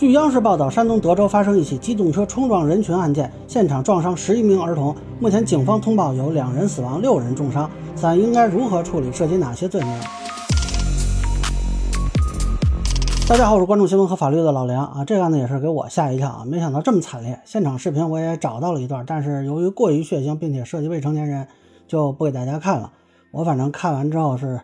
据央视报道，山东德州发生一起机动车冲撞人群案件，现场撞伤十一名儿童。目前警方通报有两人死亡，六人重伤。此案应该如何处理？涉及哪些罪名？大家好，我是关注新闻和法律的老梁啊。这个案子也是给我吓一跳啊，没想到这么惨烈。现场视频我也找到了一段，但是由于过于血腥，并且涉及未成年人，就不给大家看了。我反正看完之后是。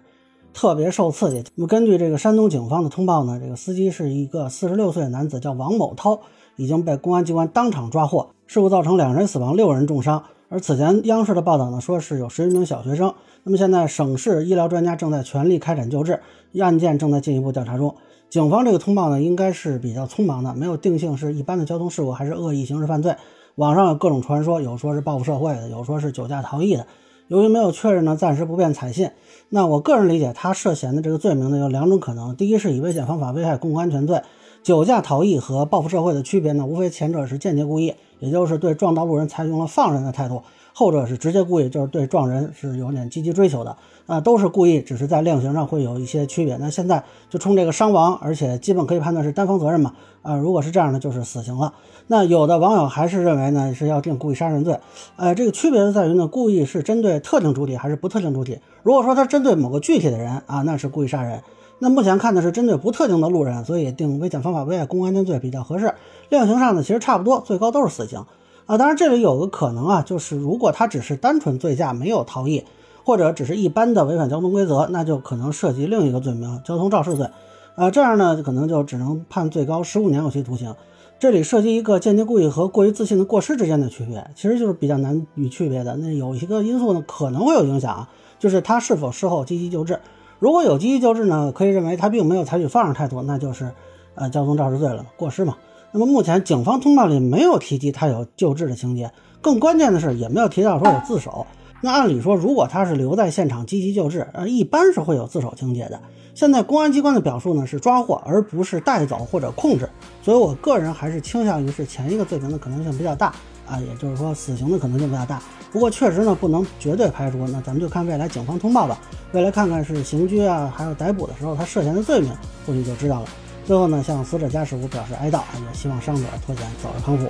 特别受刺激。那么根据这个山东警方的通报呢，这个司机是一个四十六岁的男子，叫王某涛，已经被公安机关当场抓获。事故造成两人死亡，六人重伤。而此前央视的报道呢，说是有十余名小学生。那么现在省市医疗专家正在全力开展救治，案件正在进一步调查中。警方这个通报呢，应该是比较匆忙的，没有定性是一般的交通事故还是恶意刑事犯罪。网上有各种传说，有说是报复社会的，有说是酒驾逃逸的。由于没有确认呢，暂时不便采信。那我个人理解，他涉嫌的这个罪名呢有两种可能：第一是以危险方法危害公共安全罪，酒驾逃逸和报复社会的区别呢，无非前者是间接故意，也就是对撞道路人采用了放任的态度；后者是直接故意，就是对撞人是有点积极追求的。啊，都是故意，只是在量刑上会有一些区别。那现在就冲这个伤亡，而且基本可以判断是单方责任嘛。啊，如果是这样的，就是死刑了。那有的网友还是认为呢是要定故意杀人罪。呃，这个区别在于呢，故意是针对特定主体还是不特定主体。如果说他针对某个具体的人啊，那是故意杀人。那目前看的是针对不特定的路人，所以定危险方法危害公共安全罪比较合适。量刑上呢，其实差不多，最高都是死刑。啊，当然这里有个可能啊，就是如果他只是单纯醉驾，没有逃逸。或者只是一般的违反交通规则，那就可能涉及另一个罪名——交通肇事罪。啊，这样呢，可能就只能判最高十五年有期徒刑。这里涉及一个间接故意和过于自信的过失之间的区别，其实就是比较难与区别的。那有一个因素呢，可能会有影响啊，就是他是否事后积极救治。如果有积极救治呢，可以认为他并没有采取放任态度，那就是呃交通肇事罪了，过失嘛。那么目前警方通报里没有提及他有救治的情节，更关键的是也没有提到说有自首。那按理说，如果他是留在现场积极救治，呃，一般是会有自首情节的。现在公安机关的表述呢是抓获，而不是带走或者控制，所以我个人还是倾向于是前一个罪名的可能性比较大啊，也就是说死刑的可能性比较大。不过确实呢不能绝对排除，那咱们就看未来警方通报吧，未来看看是刑拘啊，还有逮捕的时候他涉嫌的罪名，或许就知道了。最后呢，向死者家属表示哀悼，也希望伤者脱险早日康复。